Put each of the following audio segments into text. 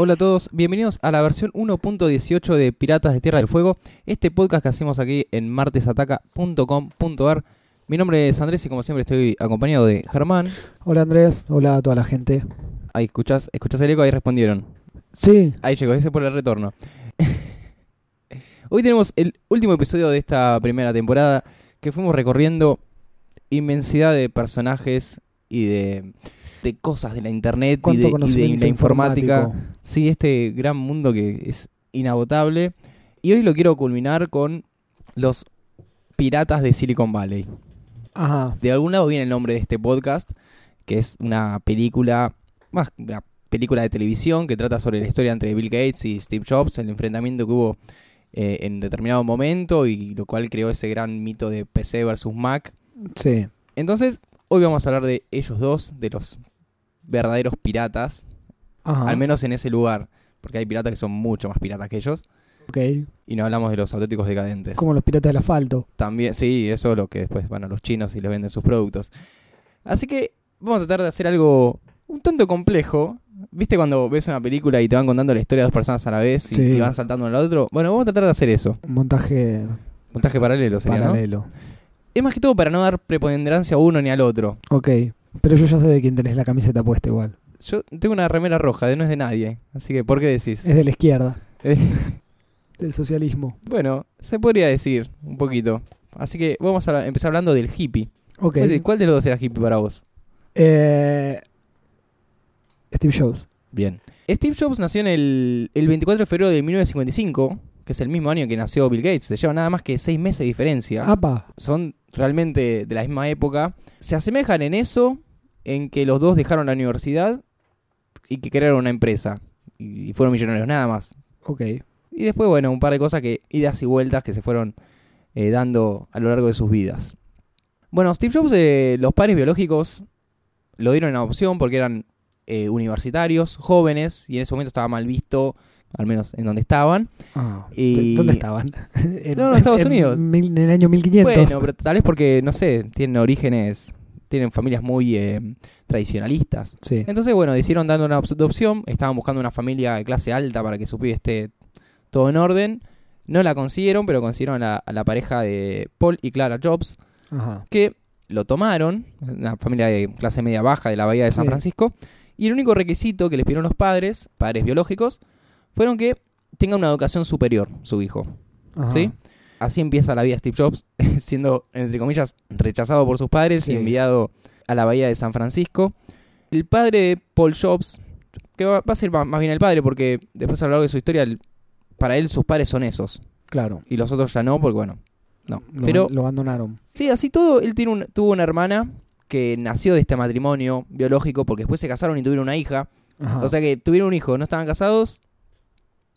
Hola a todos, bienvenidos a la versión 1.18 de Piratas de Tierra del Fuego, este podcast que hacemos aquí en martesataca.com.ar. Mi nombre es Andrés y como siempre estoy acompañado de Germán. Hola Andrés, hola a toda la gente. Ahí escuchás, escuchás el eco, ahí respondieron. Sí, Ahí llegó, ese por el retorno. Hoy tenemos el último episodio de esta primera temporada que fuimos recorriendo inmensidad de personajes y de, de cosas de la internet y de, y de conocimiento la informática. Sí, este gran mundo que es inagotable. Y hoy lo quiero culminar con los piratas de Silicon Valley. Ajá, De algún lado viene el nombre de este podcast, que es una película, más una película de televisión que trata sobre la historia entre Bill Gates y Steve Jobs, el enfrentamiento que hubo eh, en determinado momento y lo cual creó ese gran mito de PC versus Mac. sí. Entonces, hoy vamos a hablar de ellos dos, de los verdaderos piratas, Ajá. al menos en ese lugar, porque hay piratas que son mucho más piratas que ellos, Ok. y no hablamos de los auténticos decadentes. Como los piratas del asfalto. También, sí, eso es lo que después van a los chinos y les venden sus productos. Así que vamos a tratar de hacer algo un tanto complejo. ¿Viste cuando ves una película y te van contando la historia de dos personas a la vez y, Sí. y van saltando uno al otro? Bueno, vamos a tratar de hacer eso. Montaje Montaje paralelo sería, ¿no? paralelo. Es más que todo para no dar preponderancia a uno ni al otro. Ok. Pero yo ya sé de quién tenés la camiseta puesta igual. Yo tengo una remera roja, de no es de nadie. Así que, ¿por qué decís? Es de la izquierda, Eh, del socialismo. bueno, se podría decir un poquito. Así que vamos a empezar hablando del hippie. Ok. ¿Cuál de los dos era hippie para vos? Eh, Steve Jobs. Bien. Steve Jobs nació en el, el 24 de febrero de 1955, que es el mismo año que nació Bill Gates. Se lleva nada más que seis meses de diferencia. Apa. Son realmente de la misma época. Se asemejan en eso, en que los dos dejaron la universidad y que crearon una empresa. Y, fueron millonarios, nada más. Ok. Y después, bueno, un par de cosas que, idas y vueltas que se fueron eh, dando a lo largo de sus vidas. Bueno, Steve Jobs, eh, los padres biológicos lo dieron en adopción porque eran eh, universitarios, jóvenes, y en ese momento estaba mal visto, al menos en donde estaban. Y- ¿Dónde estaban? en, No, en Estados Unidos. mil- en el año 1500. Bueno, pero tal vez porque, no sé, tienen orígenes, tienen familias muy eh, tradicionalistas. Sí. Entonces, bueno, decidieron dando una adopción, estaban buscando una familia de clase alta para que su pibe esté todo en orden. No la consiguieron, pero consiguieron a la, a la pareja de Paul y Clara Jobs, Ajá. que lo tomaron, una familia de clase media baja de la bahía de San Sí. Francisco, y el único requisito que les pidieron los padres, padres biológicos, fueron que tenga una educación superior, su hijo. Ajá. ¿Sí? Así empieza la vida de Steve Jobs, siendo, entre comillas, rechazado por sus padres Sí. y enviado a la bahía de San Francisco. El padre de Paul Jobs, que va, va a ser más bien el padre, porque después a lo largo de su historia, el- para él sus padres son esos. Claro. Y los otros ya no, porque bueno, no. Lo, Pero lo abandonaron. sí, así todo, él tiene un- tuvo una hermana que nació de este matrimonio biológico, porque después se casaron y tuvieron una hija. Ajá. O sea que tuvieron un hijo, no estaban casados,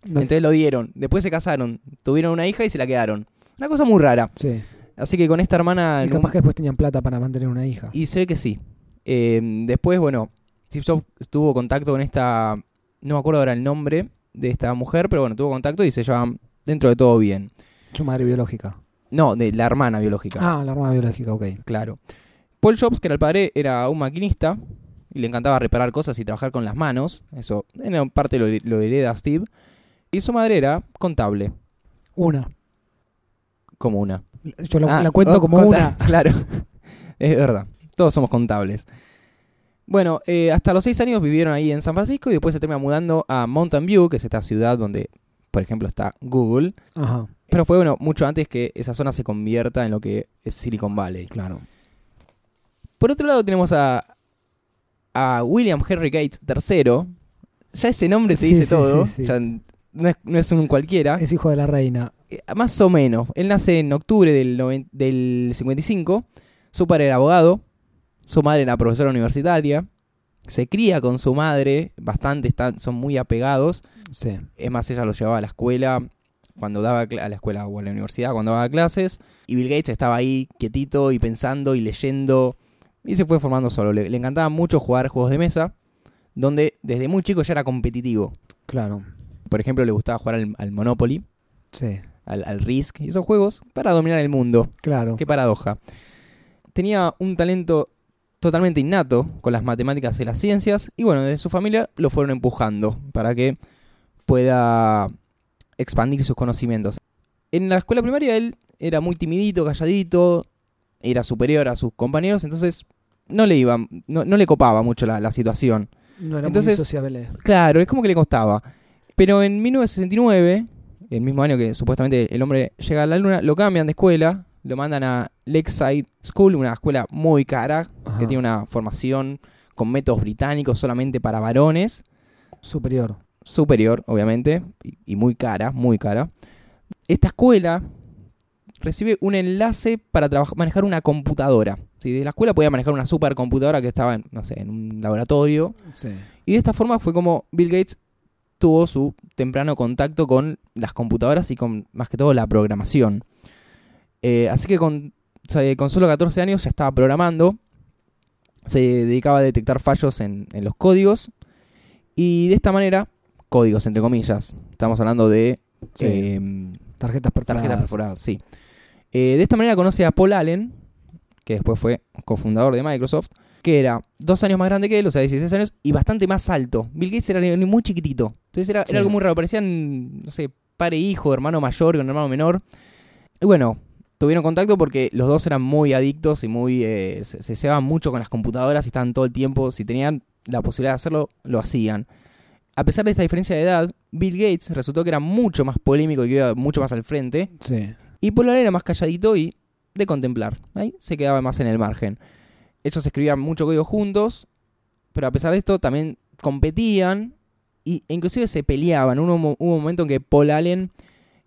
No- entonces lo dieron. Después se casaron, tuvieron una hija y se la quedaron. Una cosa muy rara. sí. Así que con esta hermana... Y capaz que después tenían plata para mantener una hija. Y ve que sí. Eh, después, bueno, Steve Jobs tuvo contacto con esta... No me acuerdo ahora el nombre de esta mujer, pero bueno, tuvo contacto y se llevaban dentro de todo bien. Su madre biológica. No, de la hermana biológica. Ah, la hermana biológica, ok. Claro. Paul Jobs, que era el padre, era un maquinista y le encantaba reparar cosas y trabajar con las manos. Eso, en parte lo, lo hereda Steve. Y su madre era contable, Una. como una. Yo la, Ah, la cuento oh, como una. Claro, es verdad. Todos somos contables. Bueno, eh, hasta los seis años vivieron ahí en San Francisco y después se termina mudando a Mountain View, que es esta ciudad donde, por ejemplo, está Google. Ajá, Pero fue bueno mucho antes que esa zona se convierta en lo que es Silicon Valley. claro. Por otro lado tenemos a, a William Henry Gates III. Ya ese nombre te Sí, dice sí, todo. sí, sí. Ya no, es, no es un cualquiera. Es hijo de la reina. Eh, Más o menos. Él nace en octubre del, noven- del 55. Su padre era abogado. Su madre era profesora universitaria. Se cría con su madre. Bastante, están, son muy apegados. Sí. Es más, ella lo llevaba a la escuela. cuando daba a la escuela o a la universidad, cuando daba clases, y Bill Gates estaba ahí quietito y pensando y leyendo, y se fue formando solo. Le, le encantaba mucho jugar juegos de mesa, donde desde muy chico ya era competitivo. Claro. Por ejemplo, le gustaba jugar al, al Monopoly, Sí. al, al Risk, y esos juegos para dominar el mundo. Claro. Qué paradoja. Tenía un talento totalmente innato con las matemáticas y las ciencias, y bueno, desde su familia lo fueron empujando para que pueda expandir sus conocimientos. En la escuela primaria él era muy timidito, calladito, era superior a sus compañeros, entonces no le iba, no, no le copaba mucho la, la situación. No era Entonces- muy sociable. Claro, es como que le costaba. Pero en 1969, el mismo año que supuestamente el hombre llega a la luna, lo cambian de escuela, lo mandan a Lakeside School, una escuela muy cara, Ajá. que tiene una formación con métodos británicos solamente para varones, Superior. superior, obviamente, y, y muy cara, muy cara. Esta escuela recibe un enlace para manejar una computadora. ¿sí? De la escuela podía manejar una supercomputadora que estaba, en, no sé, en un laboratorio. Sí. Y de esta forma fue como Bill Gates tuvo su temprano contacto con las computadoras y con, más que todo, la programación. Eh, así que con, solo 14 años ya estaba programando, se dedicaba a detectar fallos en, en los códigos y de esta manera, códigos entre comillas, estamos hablando de Sí. eh, Tarjetas perforadas. tarjetas perforadas, sí. Eh, de esta manera conoce a Paul Allen, que después fue cofundador de Microsoft, que era dos años más grande que él, o sea, 16 años, y bastante más alto. Bill Gates era muy chiquitito. Entonces era, Sí. era algo muy raro. Parecían, no sé, padre e hijo, hermano mayor con hermano menor. Y bueno, tuvieron contacto porque los dos eran muy adictos y muy eh, se, se cebaban mucho con las computadoras y estaban todo el tiempo. Si tenían la posibilidad de hacerlo, lo hacían. A pesar de esta diferencia de edad, Bill Gates resultó que era mucho más polémico y que iba mucho más al frente. Sí. Y Allen era más calladito y de contemplar. Ahí se quedaba más en el margen. Ellos escribían mucho código juntos, pero a pesar de esto también competían y, e inclusive se peleaban. Hubo, un mo- hubo un momento en que Paul Allen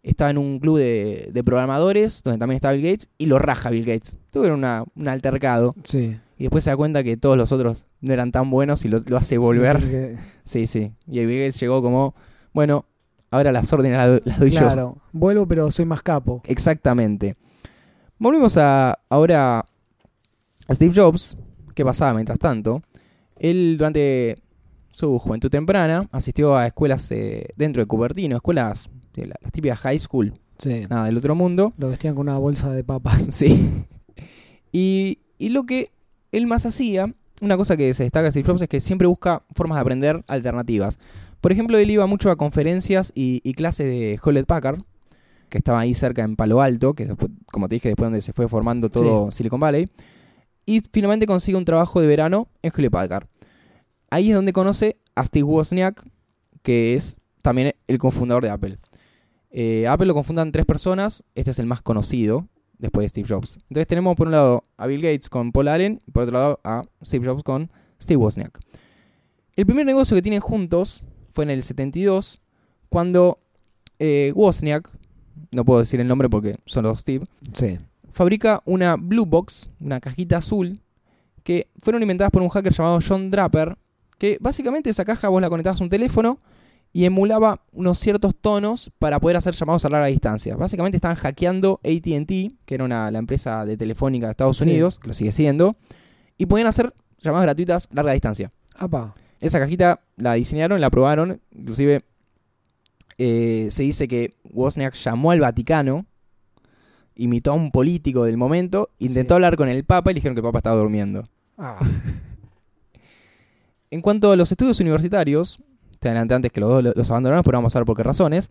estaba en un club de, de programadores, donde también estaba Bill Gates, y lo raja Bill Gates. Tuvieron una- un altercado. Sí. Y después se da cuenta que todos los otros no eran tan buenos y lo, lo hace volver. Porque- Sí, sí. Y Bill Gates llegó como, bueno, ahora las órdenes las, do- las doy yo. Claro. Vuelvo, pero soy más capo. Exactamente. Volvemos a ahora Steve Jobs. ¿Qué pasaba mientras tanto? Él durante su juventud temprana asistió a escuelas eh, dentro de Cupertino, escuelas de la- las típicas high school, Sí. nada del otro mundo. Lo vestían con una bolsa de papas. Sí. Y, y lo que él más hacía, una cosa que se destaca de Steve Jobs es que siempre busca formas de aprender alternativas. Por ejemplo, él iba mucho a conferencias y, y clases de Hewlett Packard, que estaba ahí cerca en Palo Alto, que después, como te dije, después donde se fue formando todo Silicon Valley. Y finalmente consigue un trabajo de verano en Hewlett Packard. Ahí es donde conoce a Steve Wozniak, que es también el cofundador de Apple. Eh, Apple lo confundan tres personas, este es el más conocido después de Steve Jobs. Entonces tenemos por un lado a Bill Gates con Paul Allen y por otro lado a Steve Jobs con Steve Wozniak. El primer negocio que tienen juntos fue en el 72 cuando eh, Wozniak, no puedo decir el nombre porque son los Steve, Sí. Fabrica una Blue Box, una cajita azul, que fueron inventadas por un hacker llamado John Draper, que básicamente esa caja vos la conectabas a un teléfono y emulaba unos ciertos tonos para poder hacer llamados a larga distancia. Básicamente estaban hackeando ATT, que era una, la empresa de telefónica de Estados Sí. Unidos, que lo sigue siendo, y podían hacer llamadas gratuitas a larga distancia. Apa. Esa cajita la diseñaron, la probaron, inclusive eh, se dice que Wozniak llamó al Vaticano, imitó a un político del momento, intentó Sí. hablar con el Papa y le dijeron que el Papa estaba durmiendo. Ah. En cuanto a los estudios universitarios, te adelanté antes que los dos lo- los abandonaron, pero vamos a ver por qué razones.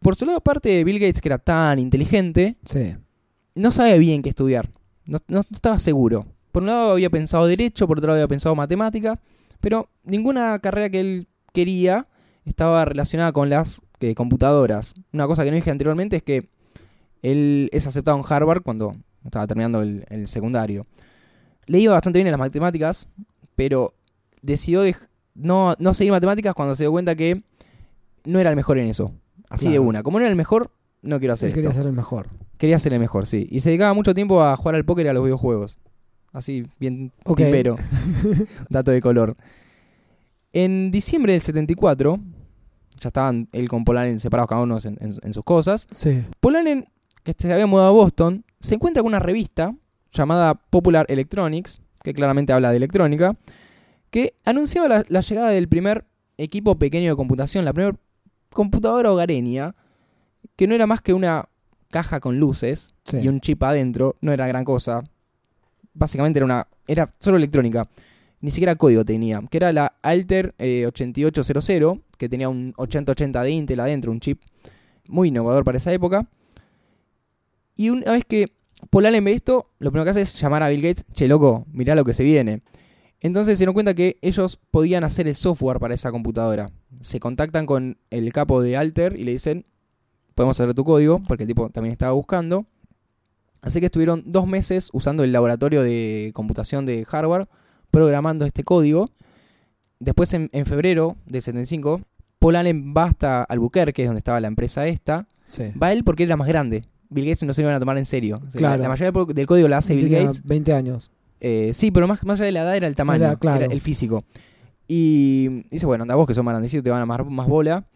Por su lado, aparte de Bill Gates, que era tan inteligente, Sí. no sabía bien qué estudiar. No, no estaba seguro. Por un lado había pensado derecho, por otro lado había pensado matemáticas, pero ninguna carrera que él quería estaba relacionada con las eh, computadoras. Una cosa que no dije anteriormente es que él es aceptado en Harvard cuando estaba terminando el, el secundario. Le iba bastante bien en las matemáticas, pero decidió no, no seguir matemáticas cuando se dio cuenta que no era el mejor en eso. Así de una. Como no era el mejor, no quiero hacer Él quería esto. ser el mejor. Quería ser el mejor, sí. Y se dedicaba mucho tiempo a jugar al póker y a los videojuegos. Así, bien Ok. tipero. Dato de color. En diciembre del 74, Ya estaban él con Paul Allen separados cada uno en, en- en sus cosas. Sí. Paul Allen, que se había mudado a Boston, se encuentra con una revista llamada Popular Electronics, que claramente habla de electrónica, que anunciaba la, la llegada del primer equipo pequeño de computación, la primera computadora hogareña, que no era más que una caja con luces Sí. y un chip adentro, no era gran cosa. Básicamente era una era solo electrónica. Ni siquiera código tenía, que era la Alter eh, 8800, que tenía un 8080 de Intel adentro, un chip muy innovador para esa época. Y una vez que Paul Allen ve esto, lo primero que hace es llamar a Bill Gates, che loco, mirá lo que se viene. Entonces se dieron cuenta que ellos podían hacer el software para esa computadora. Se contactan con el capo de Alter y le dicen, podemos hacer tu código, porque el tipo también estaba buscando. Así que estuvieron dos meses usando el laboratorio de computación de Harvard, programando este código. Después, en, en febrero del 75, Paul Allen va hasta Albuquerque, que es donde estaba la empresa esta. Sí. Va él porque era más grande. Bill Gates no se lo iban a tomar en serio. O sea, Claro. La, mayoría del código la hace Bill Tenía Gates. 20 años. Eh, sí, pero más, más allá de la edad era el tamaño, Era, claro. era el físico. Y dice, bueno, anda vos que sos más grandecito, te van a más, más bola.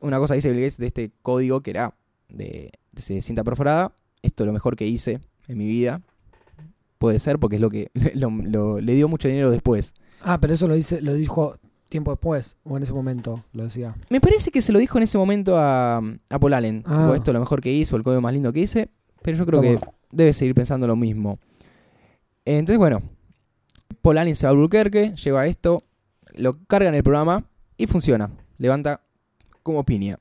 Una cosa dice Bill Gates de este código que era de, de cinta perforada. Esto es lo mejor que hice en mi vida. Puede ser porque es lo que lo- lo- le dio mucho dinero después. Ah, pero eso lo, dice, lo dijo tiempo después, o en ese momento, lo decía. Me parece que se lo dijo en ese momento a, a Paul Allen. Ah. Esto es lo mejor que hizo, el código más lindo que hice. Pero yo creo Toma. que debe seguir pensando lo mismo. Entonces, bueno, Paul Allen se va a Albuquerque, lleva esto, lo carga en el programa y funciona. Levanta como piña.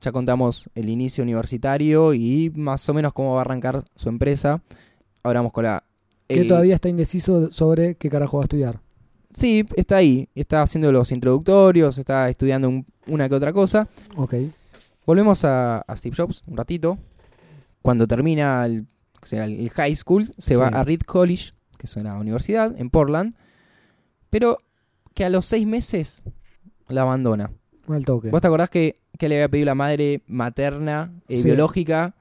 Ya contamos el inicio universitario y más o menos cómo va a arrancar su empresa. Ahora vamos con la... Que el- todavía está indeciso sobre qué carajo va a estudiar. Sí, está ahí. Está haciendo los introductorios, está estudiando un- una que otra cosa. Ok. Volvemos a, a Steve Jobs un ratito. Cuando termina el, que será el high school, se Sí. va a Reed College, que es una universidad en Portland, pero que a los seis meses la abandona. Toque. ¿Vos te acordás que, que le había pedido la madre materna, eh, Sí. biológica,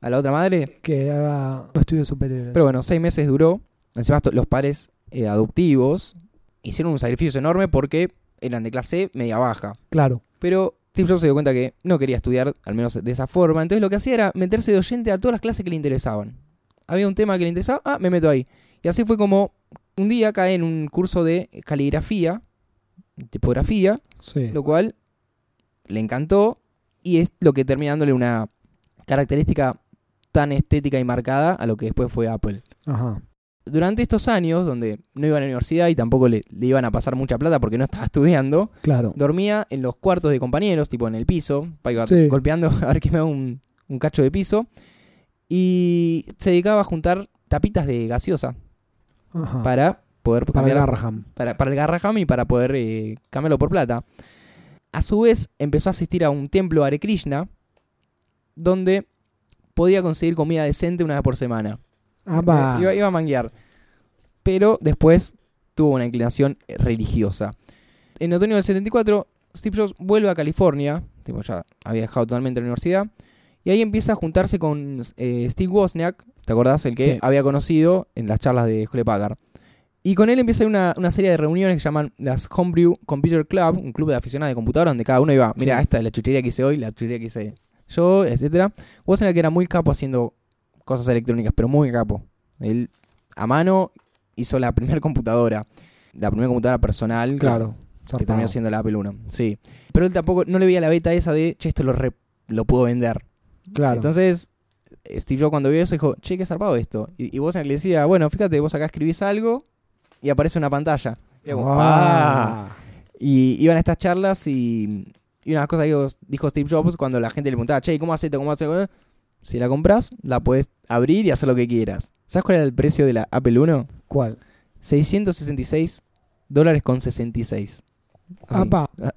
a la otra madre? Que haga estudios superiores. Pero bueno, seis meses duró. Encima esto- los padres eh, adoptivos hicieron un sacrificio enorme porque eran de clase media baja. Claro. Pero Steve Jobs se dio cuenta que no quería estudiar, al menos de esa forma. Entonces lo que hacía era meterse de oyente a todas las clases que le interesaban. Había un tema que le interesaba, ah, me meto ahí. Y así fue como un día cae en un curso de caligrafía, tipografía, Sí. lo cual le encantó y es lo que termina dándole una característica tan estética y marcada a lo que después fue Apple. Ajá. Durante estos años, donde no iba a la universidad y tampoco le, le iban a pasar mucha plata porque no estaba estudiando, Claro. dormía en los cuartos de compañeros, tipo en el piso, pa- iba Sí. golpeando a ver que me da un, un cacho de piso, y se dedicaba a juntar tapitas de gaseosa Ajá. para poder Para el cambiar Garraham. para, para el Garraham y para poder eh, cambiarlo por plata. A su vez, empezó a asistir a un templo Hare Krishna, donde podía conseguir comida decente una vez por semana. Ah, va. Iba, iba a manguear. Pero después tuvo una inclinación religiosa. En otoño del 74, Steve Jobs vuelve a California, tipo ya había dejado totalmente la universidad, y ahí empieza a juntarse con eh, Steve Wozniak, ¿te acordás? El que Sí. había conocido en las charlas de Hewlett Packard. Y con él empieza una, una serie de reuniones que llaman las Homebrew Computer Club, un club de aficionados de computadoras donde cada uno iba, mira, Sí. esta es la chuchería que hice hoy, la chuchería que hice yo, etcétera. Wozniak era muy capo haciendo cosas electrónicas, pero muy capo. Él a mano hizo la primera computadora, la primera computadora personal. Claro. Que, terminó siendo la Apple I. Sí. Pero él tampoco, no le veía la beta esa de, che, esto lo, re- lo puedo vender. Claro. Entonces, Steve Jobs cuando vio eso dijo, che, qué zarpado esto. Y, y vos le decía, bueno, fíjate, vos acá escribís algo y aparece una pantalla. Y, yo como, "Ah". Ah. Y iban a estas charlas y, y una de las cosas que dijo, Steve Jobs cuando la gente le preguntaba, che, ¿cómo haces esto? ¿Cómo haces esto?". Si la compras, la puedes abrir y hacer lo que quieras. ¿Sabes cuál era el precio de la Apple I? ¿Cuál? 666 dólares con 66. Así. Apa. Ah,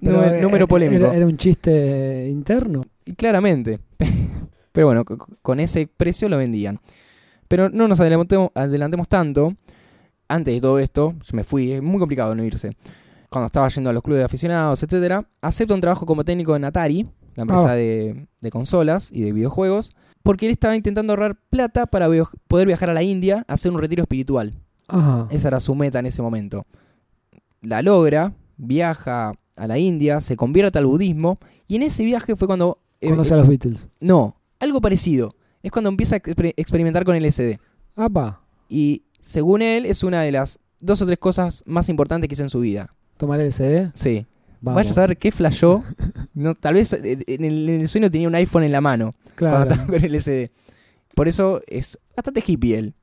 Pero, número, polémico. Era, era un chiste interno. Y claramente. Pero bueno, co- con ese precio lo vendían. Pero no nos adelantemos, adelantemos tanto. Antes de todo esto, yo me fui, es muy complicado no irse. Cuando estaba yendo a los clubes de aficionados, etcétera, acepta un trabajo como técnico en Atari, la empresa Ah. de, de consolas y de videojuegos, porque él estaba intentando ahorrar plata para vio- poder viajar a la India a hacer un retiro espiritual. Ajá. Esa era su meta en ese momento. La logra, viaja a la India, se convierte al budismo y en ese viaje fue cuando... eh, Conoce a eh, los Beatles. no, algo parecido. Es cuando empieza a exper- experimentar con LSD. Apa, Y según él es una de las dos o tres cosas más importantes que hizo en su vida. tomar el CD. Sí. Vamos. Vaya a saber qué flashó. No, tal vez eh, en el, en el sueño tenía un iPhone en la mano cuando Claro. estaba con LSD. Por eso es bastante hippie él.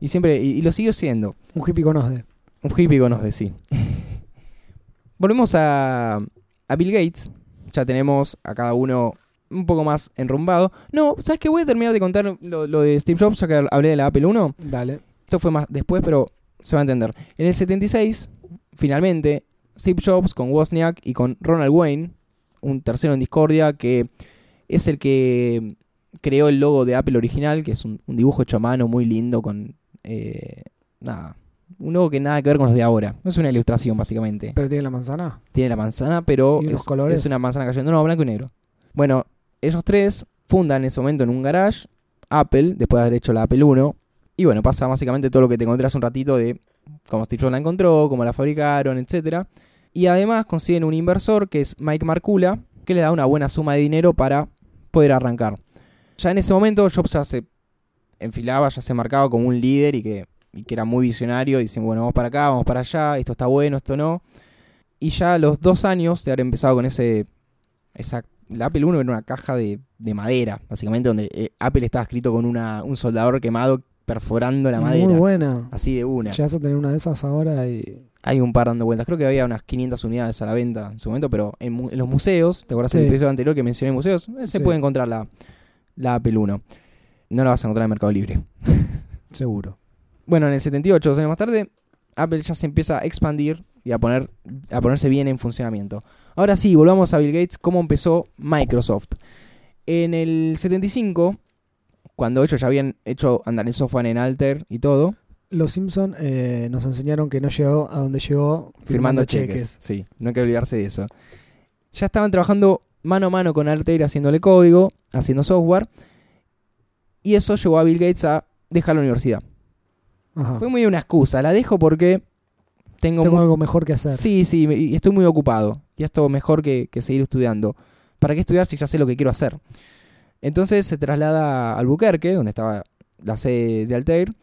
Y siempre, y, y lo siguió siendo. Un hippie con OSDE. Un hippie con de sí. Volvemos a, a Bill Gates. Ya tenemos a cada uno un poco más enrumbado. No, ¿sabes qué? Voy a terminar de contar lo, lo de Steve Jobs, ya que hablé de la Apple 1. Dale. Esto fue más después, pero se va a entender. En el 76, finalmente, Steve Jobs con Wozniak y con Ronald Wayne, un tercero en discordia, que es el que creó el logo de Apple original, que es un, un dibujo hecho a mano muy lindo con... eh, nada, un logo que nada que ver con los de ahora. Es una ilustración, básicamente. Pero tiene la manzana. Tiene la manzana, pero ¿Y los es, colores? es una manzana cayendo. No, blanco y negro. Bueno, ellos tres fundan en ese momento en un garage Apple, después de haber hecho la Apple 1. Y bueno, pasa básicamente todo lo que te conté hace un ratito de cómo Steve Jobs la encontró, cómo la fabricaron, etcétera. Y además consiguen un inversor que es Mike Marcula, que le da una buena suma de dinero para poder arrancar. Ya en ese momento Jobs ya se enfilaba, ya se marcaba como un líder y que, era muy visionario. Dicen, bueno, vamos para acá, vamos para allá, esto está bueno, esto no. Y ya a los dos años de haber empezado con ese. Esa, la Apple 1 era una caja de, de madera, básicamente, donde eh, Apple estaba escrito con un soldador quemado perforando la madera. Muy buena. Así de una. Llegas a tener una de esas ahora y. Hay un par dando vueltas. Creo que había unas 500 unidades a la venta en su momento, pero en, mu- en los museos, ¿te acuerdas del Sí. episodio anterior que mencioné museos? Eh, Se Sí. puede encontrar la, la Apple 1. No la vas a encontrar en Mercado Libre. Seguro. Bueno, en el 78, dos años más tarde, Apple ya se empieza a expandir y a, poner, a ponerse bien en funcionamiento. Ahora sí, volvamos a Bill Gates, cómo empezó Microsoft. En el 75, cuando ellos ya habían hecho andar el software en Alter y todo, Los Simpson eh, nos enseñaron que no llegó a donde llegó firmando, cheques. Sí, no hay que olvidarse de eso. Ya estaban trabajando mano a mano con Altair haciéndole código, haciendo software. Y eso llevó a Bill Gates a dejar la universidad. Ajá. Fue muy una excusa. La dejo porque tengo, Tengo mu- algo mejor que hacer. Sí, sí, y estoy muy ocupado. Y esto mejor que, que seguir estudiando. ¿Para qué estudiar si ya sé lo que quiero hacer? Entonces se traslada a Albuquerque, donde estaba la sede de Altair.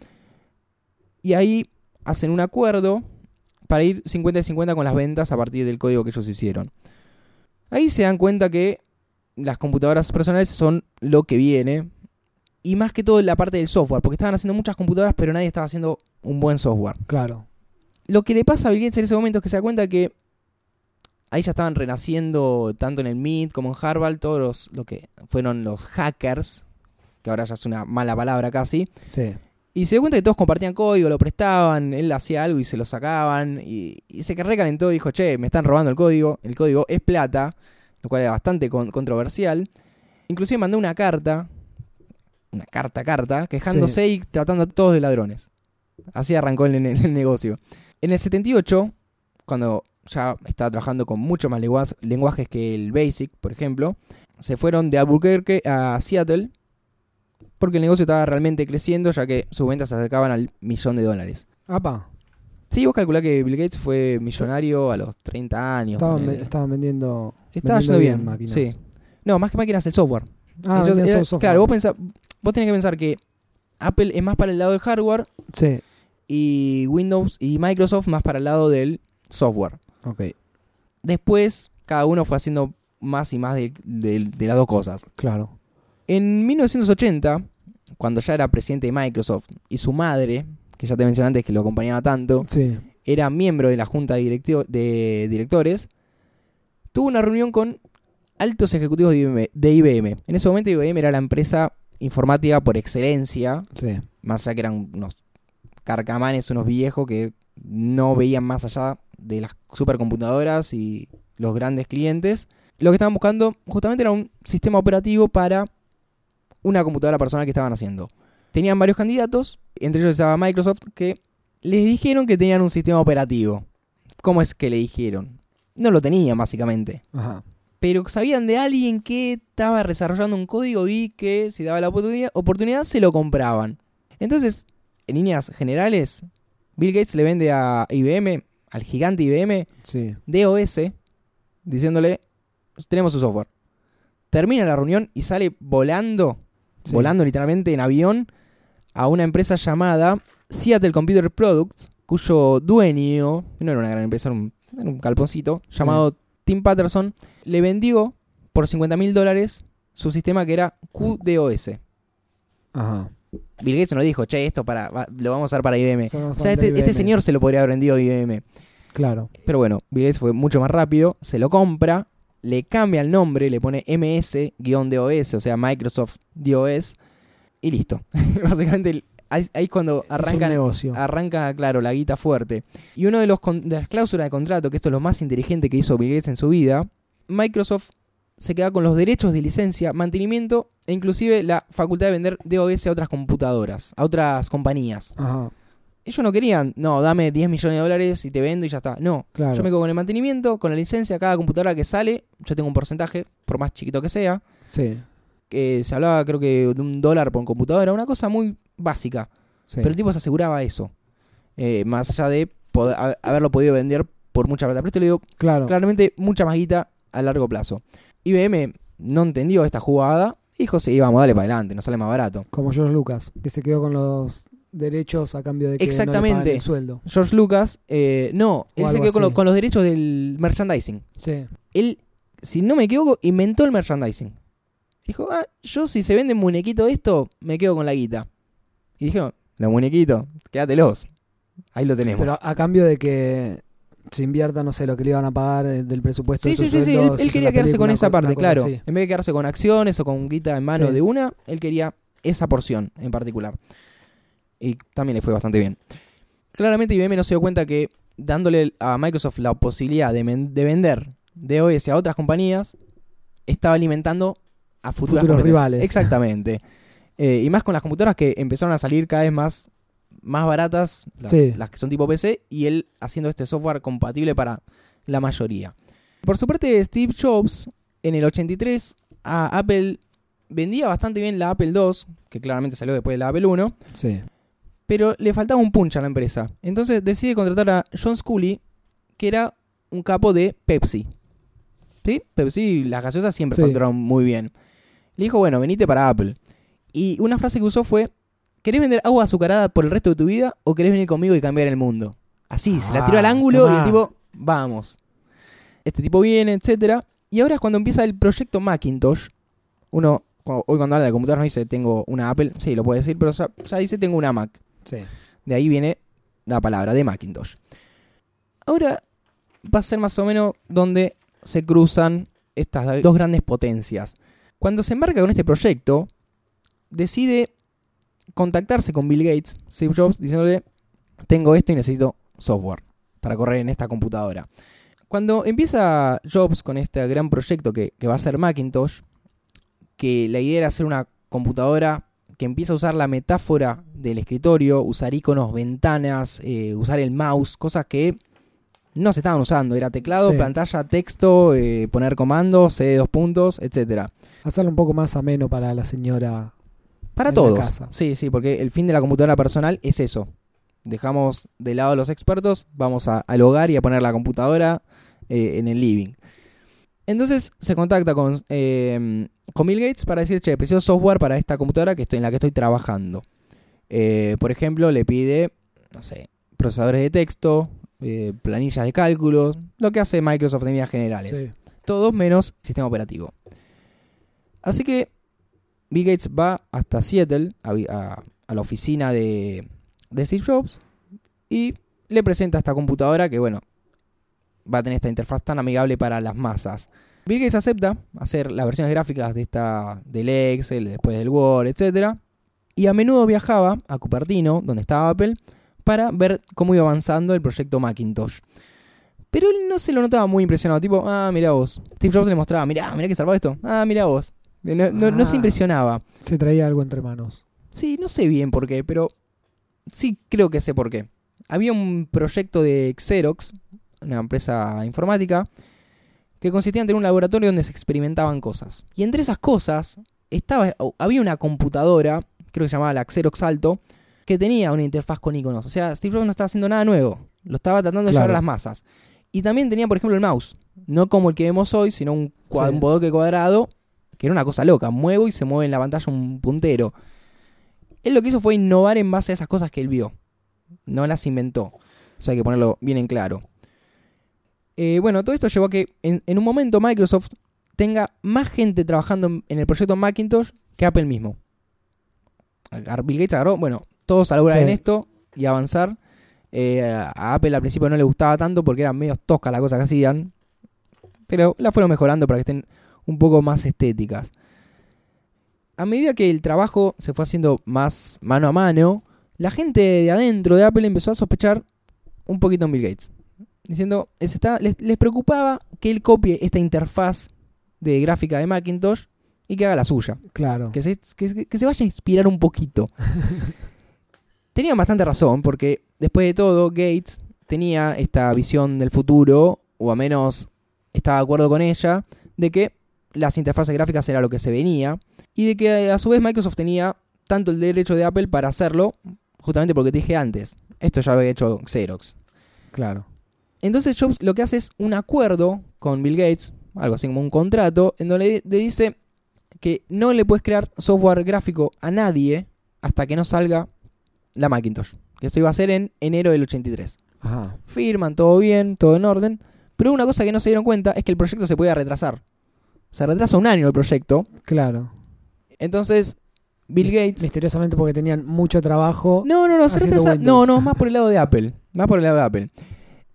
Y ahí hacen un acuerdo para ir 50 y 50 con las ventas a partir del código que ellos hicieron. Ahí se dan cuenta que las computadoras personales son lo que viene. Y más que todo la parte del software, porque estaban haciendo muchas computadoras, pero nadie estaba haciendo un buen software. Claro. Lo que le pasa a Bill Gates en ese momento es que se da cuenta que ahí ya estaban renaciendo tanto en el MIT como en Harvard todos los, lo que fueron los hackers, que ahora ya es una mala palabra casi, Sí. y se dio cuenta que todos compartían código, lo prestaban, él hacía algo y se lo sacaban, y, y se recalentó y dijo, che, me están robando el código, el código es plata, lo cual era bastante con- controversial. Inclusive mandó una carta, una carta carta, quejándose y tratando a todos de ladrones. Así arrancó el, el- el negocio. En el 78, cuando ya estaba trabajando con mucho más lenguas- lenguajes que el Basic, por ejemplo, se fueron de Albuquerque a Seattle porque el negocio estaba realmente creciendo ya que sus ventas se acercaban al millón de dólares. Apa. Sí, vos calculás que Bill Gates fue millonario a los 30 años. Estaban, ve- estaban vendiendo. Estaba vendiendo yendo bien, máquinas. sí. No, más que máquinas, el software. Ah, Ellos- vendían era- solo software. Claro, vos, pensá- vos tenés que pensar que Apple es más para el lado del hardware Sí. y Windows y Microsoft más para el lado del software. Ok. Después, cada uno fue haciendo más y más de, de- de las dos cosas. Claro. En 1980, cuando ya era presidente de Microsoft y su madre, que ya te mencioné antes que lo acompañaba tanto, Sí. era miembro de la junta de, de directores, tuvo una reunión con altos ejecutivos de IBM, de IBM. En ese momento IBM era la empresa informática por excelencia, Sí. más allá que eran unos carcamanes, unos viejos que no veían más allá de las supercomputadoras y los grandes clientes. Lo que estaban buscando justamente era un sistema operativo para una computadora personal que estaban haciendo. Tenían varios candidatos, entre ellos estaba Microsoft, que les dijeron que tenían un sistema operativo. ¿Cómo es que le dijeron? No lo tenían, básicamente. Ajá. Pero sabían de alguien que estaba desarrollando un código y que si daba la oportunidad, oportunidad se lo compraban. Entonces, en líneas generales, Bill Gates le vende a IBM, al gigante IBM, Sí. DOS, diciéndole, tenemos su software. Termina la reunión y sale volando, Sí. volando literalmente en avión, a una empresa llamada Seattle Computer Products, cuyo dueño, no era una gran empresa, era un, era un calponcito, Sí. llamado Tim Patterson, le vendió por 50 mil dólares su sistema que era QDOS. Ajá. Bill Gates no dijo, che, esto para, va- lo vamos a usar para IBM. O sea, este, este señor se lo podría haber vendido a IBM. Claro. Pero bueno, Bill Gates fue mucho más rápido, se lo compra, le cambia el nombre, le pone MS-DOS, o sea, Microsoft DOS, y listo. Básicamente, ahí, es cuando arranca, negocio. arranca, claro, la guita fuerte. Y uno de, los de las cláusulas de contrato, que esto es lo más inteligente que hizo Bill Gates en su vida, Microsoft se queda con los derechos de licencia, mantenimiento e inclusive la facultad de vender DOS a otras computadoras, a otras compañías. Ajá. Ellos no querían, no, dame 10 millones de dólares y te vendo y ya está. No, Claro. yo me quedo con el mantenimiento, con la licencia, cada computadora que sale, yo tengo un porcentaje, por más chiquito que sea, Sí. que se hablaba creo que de un dólar por computadora, una cosa muy básica, sí. pero el tipo se aseguraba eso, eh, más allá de poder- haberlo podido vender por mucha plata. Pero esto le dio claro. claramente mucha más guita a largo plazo. IBM no entendió esta jugada y dijo, sí, vamos, dale para adelante, nos sale más barato. Como George Lucas, que se quedó con los derechos a cambio de que no le Exactamente. el sueldo. George Lucas, eh, no, él se quedó con, lo- con los derechos del merchandising. Sí. él, si no me equivoco, inventó el merchandising. Dijo, ah, yo si se vende muñequito esto, me quedo con la guita. Y dijeron, los muñequitos, quédatelos. Ahí lo tenemos. Pero a cambio de que se invierta, no sé, lo que le iban a pagar eh, del presupuesto sí, de sí, sí, él, él quería quedarse con esa parte, cosa claro. En vez de quedarse con acciones o con guita en mano Sí. de una, él quería esa porción en particular. Y también le fue bastante bien. Claramente IBM no se dio cuenta que dándole a Microsoft la posibilidad de, men- de vender DOS a otras compañías, estaba alimentando a Futuros rivales. Exactamente. Eh, y más con las computadoras que empezaron a salir cada vez más, más baratas, la- Sí. las que son tipo PC, y él haciendo este software compatible para la mayoría. Por su parte, Steve Jobs, en el 83, a Apple vendía bastante bien la Apple II, que claramente salió después de la Apple I, Sí. pero le faltaba un punch a la empresa. Entonces decide contratar a John Scully, que era un capo de Pepsi. ¿Sí? Pepsi, las gaseosas siempre Sí. facturaron muy bien. Le dijo, bueno, venite para Apple. Y una frase que usó fue, ¿querés vender agua azucarada por el resto de tu vida o querés venir conmigo y cambiar el mundo? Así, se la tiró al Ah, ángulo y el tipo, vamos. Este tipo viene, etcétera. Y ahora es cuando empieza el proyecto Macintosh. Uno, hoy cuando habla de computadoras no dice tengo una Apple, sí, lo puede decir, pero ya, ya dice tengo una Mac. Sí. De ahí viene la palabra de Macintosh. Ahora va a ser más o menos donde se cruzan estas dos grandes potencias. Cuando se embarca con este proyecto, decide contactarse con Bill Gates, Steve Jobs, diciéndole, tengo esto y necesito software para correr en esta computadora. Cuando empieza Jobs con este gran proyecto que, que va a ser Macintosh, que la idea era hacer una computadora que empieza a usar la metáfora del escritorio, usar iconos, ventanas, eh, usar el mouse, cosas que no se estaban usando. Era teclado, Sí. pantalla, texto, eh, poner comandos, C dos puntos, etcétera. Hacerlo un poco más ameno para la señora. Para todos. casa. Sí, sí, porque el fin de la computadora personal es eso. Dejamos de lado a los expertos, vamos a- al hogar y a poner la computadora eh, en el living. Entonces se contacta con, eh, con Bill Gates para decir, che, preciso software para esta computadora que estoy, en la que estoy trabajando. Eh, por ejemplo, le pide, no sé, procesadores de texto, eh, planillas de cálculos, lo que hace Microsoft en líneas generales Sí. todos menos sistema operativo. Así que Bill Gates va hasta Seattle, a, la oficina de, de Steve Jobs, y le presenta esta computadora que, bueno, va a tener esta interfaz tan amigable para las masas. Bill Gates acepta hacer las versiones gráficas de esta, del Excel, después del Word, etc. Y a menudo viajaba a Cupertino, donde estaba Apple, para ver cómo iba avanzando el proyecto Macintosh. Pero él no se lo notaba muy impresionado. Tipo, ah, mira vos. Steve Jobs le mostraba, mirá, mirá que salvado esto. Ah, mira vos. No, no- no se Ah. impresionaba. Se traía algo entre manos. Sí, no sé bien por qué, pero sí creo que sé por qué. Había un proyecto de Xerox, una empresa informática, que consistía en tener un laboratorio donde se experimentaban cosas. Y entre esas cosas estaba, había una computadora, creo que se llamaba la Xerox Alto, que tenía una interfaz con iconos. O sea, Steve Jobs no estaba haciendo nada nuevo. Lo estaba tratando de llevar Claro. a las masas. Y también tenía, por ejemplo, el mouse. No como el que vemos hoy, sino un, Sí. un bodoque cuadrado, que era una cosa loca. Muevo y se mueve en la pantalla un puntero. Él lo que hizo fue innovar en base a esas cosas que él vio. No las inventó. O sea, hay que ponerlo bien en claro. Eh, bueno, todo esto llevó a que en, en un momento Microsoft tenga más gente trabajando en, en el proyecto Macintosh que Apple mismo. Bill Gates agarró, bueno, todos a lograr Sí. en esto y avanzar. Eh, a a Apple al principio no le gustaba tanto porque eran medio toscas las cosas que hacían. Pero la fueron mejorando para que estén un poco más estéticas. A medida que el trabajo se fue haciendo más mano a mano, la gente de adentro de Apple empezó a sospechar un poquito en Bill Gates. Diciendo, les, está- les, les preocupaba que él copie esta interfaz de gráfica de Macintosh y que haga la suya. Claro. Que se, que, que se vaya a inspirar un poquito. Tenían bastante razón, porque después de todo, Gates tenía esta visión del futuro, o al menos estaba de acuerdo con ella, de que las interfaces gráficas era lo que se venía, y de que a su vez Microsoft tenía tanto el derecho de Apple para hacerlo, justamente porque te dije antes, esto ya lo había hecho Xerox. Claro. Entonces Jobs lo que hace es un acuerdo con Bill Gates, algo así como un contrato, en donde le dice que no le puedes crear software gráfico a nadie hasta que no salga la Macintosh. Que esto iba a ser en enero del 83. Ajá. Firman, todo bien, todo en orden. Pero una cosa que no se dieron cuenta es que el proyecto se podía retrasar. Se retrasa un año el proyecto. Claro. Entonces, Bill Gates... Misteriosamente porque tenían mucho trabajo. No, no, no, se retrasa-. No, no, más por el lado de Apple. Más por el lado de Apple.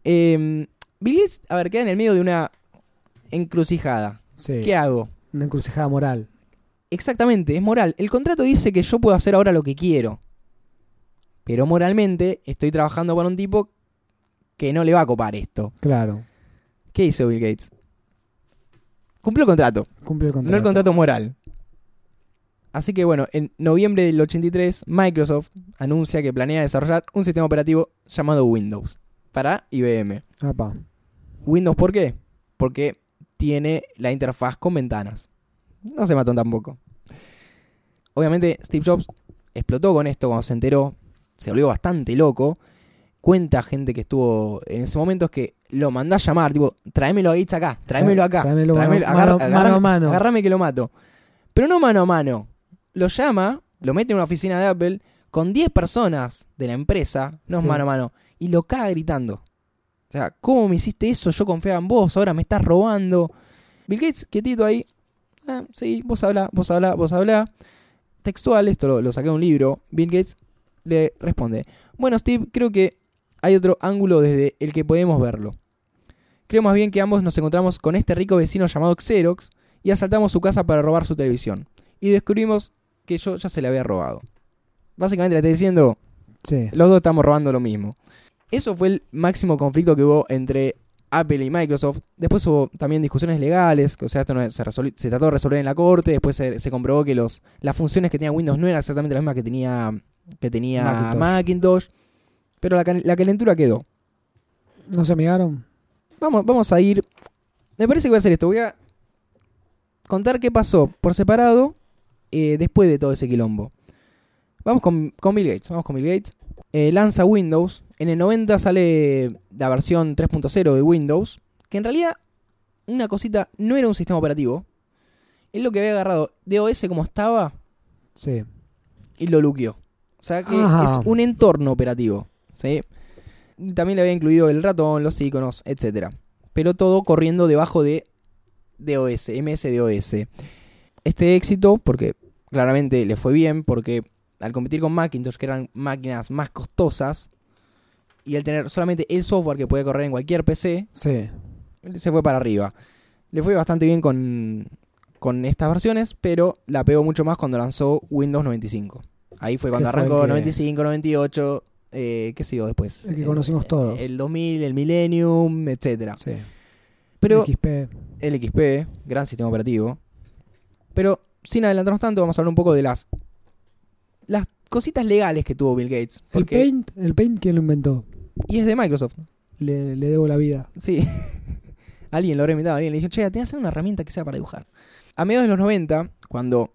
Eh, Bill Gates, a ver, queda en el medio de una encrucijada. Sí. ¿Qué hago? Una encrucijada moral. Exactamente, es moral. El contrato dice que yo puedo hacer ahora lo que quiero. Pero moralmente estoy trabajando con un tipo que no le va a copar esto. Claro. ¿Qué hizo Bill Gates? Cumplió el contrato, Cumplió el contrato. no el contrato moral. Así que bueno, en noviembre del 83, Microsoft anuncia que planea desarrollar un sistema operativo llamado Windows para IBM. Apa. Windows, ¿por qué? Porque tiene la interfaz con ventanas. No se mató tampoco. Obviamente, Steve Jobs explotó con esto cuando se enteró. Se volvió bastante loco. Cuenta gente que estuvo en ese momento es que lo mandó a llamar, tipo, tráemelo a Gates acá, tráemelo acá. Tráemelo mano- tráemelo- mano- agarra- mano a mano. Agarrame que lo mato. Pero no mano a mano. Lo llama, lo mete en una oficina de Apple con 10 personas de la empresa, no es Sí. mano a mano, y lo caga gritando. O sea, ¿cómo me hiciste eso? Yo confiaba en vos, ahora me estás robando. Bill Gates, quietito ahí. Ah, sí, vos habla, vos habla, vos habla. Textual, esto lo, lo saqué de un libro. Bill Gates le responde: Bueno, Steve, creo que hay otro ángulo desde el que podemos verlo. Creo más bien que ambos nos encontramos con este rico vecino llamado Xerox y asaltamos su casa para robar su televisión. Y descubrimos que yo ya se le había robado. Básicamente le está diciendo: Sí. los dos estamos robando lo mismo. Eso fue el máximo conflicto que hubo entre Apple y Microsoft. Después hubo también discusiones legales, que, o sea, esto no se, se trató de resolver en la corte. Después se, se comprobó que los, las funciones que tenía Windows no eran exactamente las mismas que tenía, que tenía Macintosh. Macintosh. Pero la, calentura quedó. ¿No se amigaron? Vamos, vamos a ir. Me parece que voy a hacer esto. Voy a contar qué pasó por separado eh, después de todo ese quilombo. Vamos con, con Bill Gates. Vamos con Bill Gates. Eh, lanza Windows. En el 90 sale la versión 3.0 de Windows. Que en realidad, una cosita, no era un sistema operativo. Él lo que había agarrado de OS como estaba Sí. y lo luqueó. O sea que es un entorno operativo. ¿Sí? También le había incluido el ratón, los iconos, etcétera. Pero todo corriendo debajo de DOS, MS-DOS. Este éxito, porque claramente le fue bien, porque al competir con Macintosh, que eran máquinas más costosas, y al tener solamente el software que puede correr en cualquier PC, Sí. se fue para arriba. Le fue bastante bien con, con estas versiones, pero la pegó mucho más cuando lanzó Windows 95. Ahí fue cuando fue arrancó que- 95, 98, eh, ¿qué siguió después? El que conocimos todos. El 2000, el Millennium, etcétera. Sí. Pero XP. el XP, gran sistema operativo. Pero sin adelantarnos tanto, vamos a hablar un poco de las las cositas legales que tuvo Bill Gates. El Paint, el Paint, ¿quién lo inventó? y es de Microsoft. Le, le debo la vida. Sí. alguien lo habrá invitado, alguien le dijo, che, tenés que hacer una herramienta que sea para dibujar. A mediados de los 90, cuando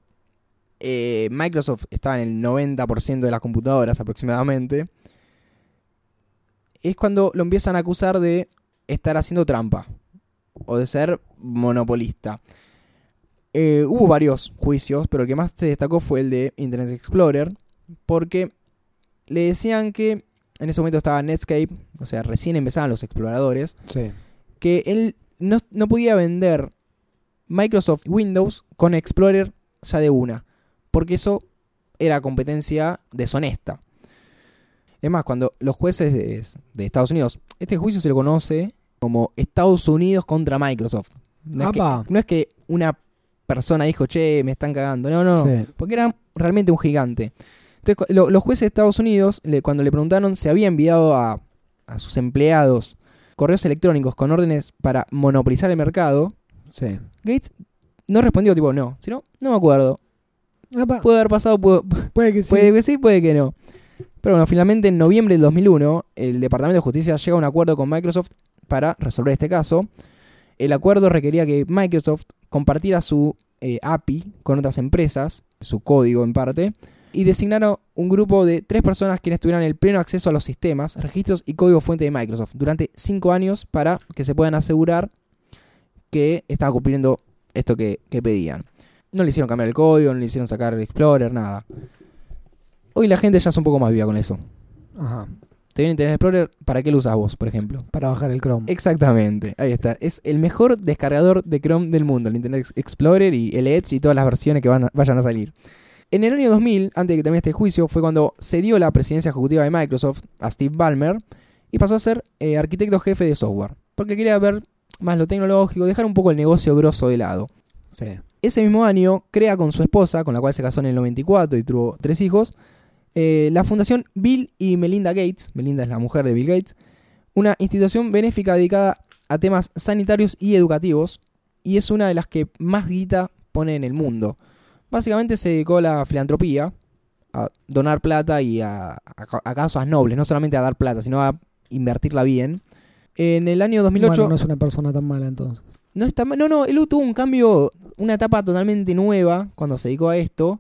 eh, Microsoft estaba en el 90% de las computadoras aproximadamente, es cuando lo empiezan a acusar de estar haciendo trampa o de ser monopolista. Eh, hubo varios juicios, pero el que más se destacó fue el de Internet Explorer, porque le decían que en ese momento estaba Netscape, o sea, recién empezaban los exploradores, Sí. que él no, no podía vender Microsoft Windows con Explorer ya de una, porque eso era competencia deshonesta. Es más, cuando los jueces de, de Estados Unidos, este juicio se lo conoce como Estados Unidos contra Microsoft. No es, que, no es que una persona dijo, che, me están cagando. No, no, Sí. porque era realmente un gigante. Entonces, lo- los jueces de Estados Unidos, le- cuando le preguntaron si había enviado a, a sus empleados correos electrónicos con órdenes para monopolizar el mercado, Sí. Gates no respondió tipo no, sino no me acuerdo. Apa, Puede haber pasado, puede que sí. puede que sí, puede que no. Pero bueno, finalmente en noviembre del 2001, el Departamento de Justicia llega a un acuerdo con Microsoft para resolver este caso. El acuerdo requería que Microsoft compartiera su eh, API con otras empresas, su código en parte, y designara un grupo de tres personas quienes tuvieran el pleno acceso a los sistemas, registros y código fuente de Microsoft durante cinco años para que se puedan asegurar que estaba cumpliendo esto que, que pedían. No le hicieron cambiar el código, no le hicieron sacar el Explorer, nada. Hoy la gente ya es un poco más viva con eso. Ajá. Te viene Internet Explorer, ¿para qué lo usas vos, por ejemplo? Para bajar el Chrome. Exactamente, ahí está. Es el mejor descargador de Chrome del mundo, el Internet Explorer y el Edge y todas las versiones que van a- vayan a salir. En el año 2000, antes de que termine este juicio, fue cuando se dio la presidencia ejecutiva de Microsoft a Steve Ballmer y pasó a ser eh, arquitecto jefe de software, porque quería ver más lo tecnológico, dejar un poco el negocio grosso de lado. Sí. Ese mismo año crea con su esposa, con la cual se casó en el 94 y tuvo tres hijos, eh, la fundación Bill y Melinda Gates, Melinda es la mujer de Bill Gates, una institución benéfica dedicada a temas sanitarios y educativos, y es una de las que más guita pone en el mundo. Básicamente se dedicó a la filantropía, a donar plata y a, a, a causas nobles, no solamente a dar plata, sino a invertirla bien. En el año 2008... Bueno, no es una persona tan mala entonces. No está. No, no, él tuvo un cambio, una etapa totalmente nueva cuando se dedicó a esto.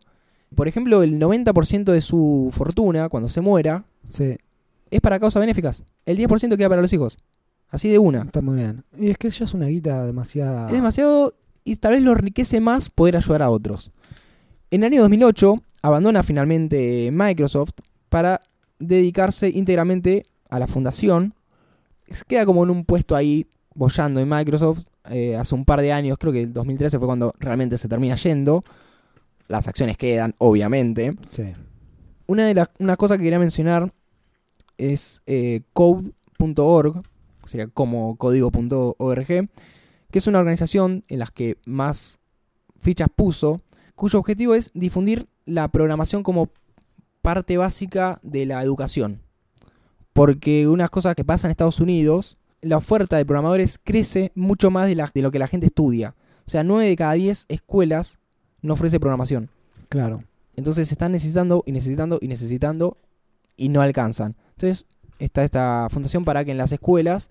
Por ejemplo, el 90% de su fortuna, cuando se muera, Sí, es para causas benéficas. El 10% queda para los hijos. Así de una. está muy bien. Y es que ya es una guita demasiada. Es demasiado y tal vez lo enriquece más poder ayudar a otros. En el año 2008 abandona finalmente Microsoft para dedicarse íntegramente a la fundación. Se queda como en un puesto ahí bollando en Microsoft eh, hace un par de años, creo que el 2013 fue cuando realmente se termina yendo. Las acciones quedan, obviamente. Sí. Una de las una cosa que quería mencionar es eh, code.org, sería como código.org, que es una organización en la que más fichas puso, cuyo objetivo es difundir la programación como parte básica de la educación. Porque unas cosas que pasan en Estados Unidos, la oferta de programadores crece mucho más de, la- de lo que la gente estudia. O sea, 9 de cada 10 escuelas no ofrece programación. Claro. Entonces se están necesitando y necesitando y necesitando y no alcanzan. Entonces está esta fundación para que en las escuelas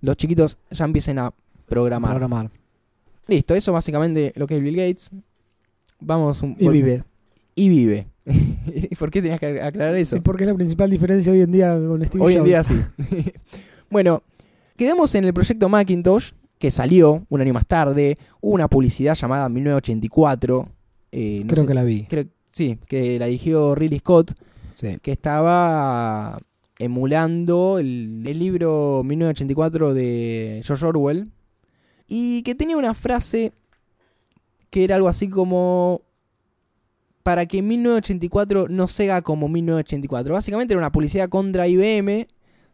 los chiquitos ya empiecen a programar. Programar. Listo, eso básicamente lo que es Bill Gates. Vamos un Y vive. Y vive. ¿Y ¿Por qué tenías que aclarar eso? Sí, porque es la principal diferencia hoy en día con Steve Hoy en día sí. bueno, quedamos en el proyecto Macintosh, que salió un año más tarde. Hubo una publicidad llamada 1984. eh, no Creo sé- que la vi. creo- sí, que la dirigió Ridley Scott. Sí. que estaba emulando el, el libro 1984 de George Orwell y que tenía una frase que era algo así como para que 1984 no sea como 1984. Básicamente era una publicidad contra IBM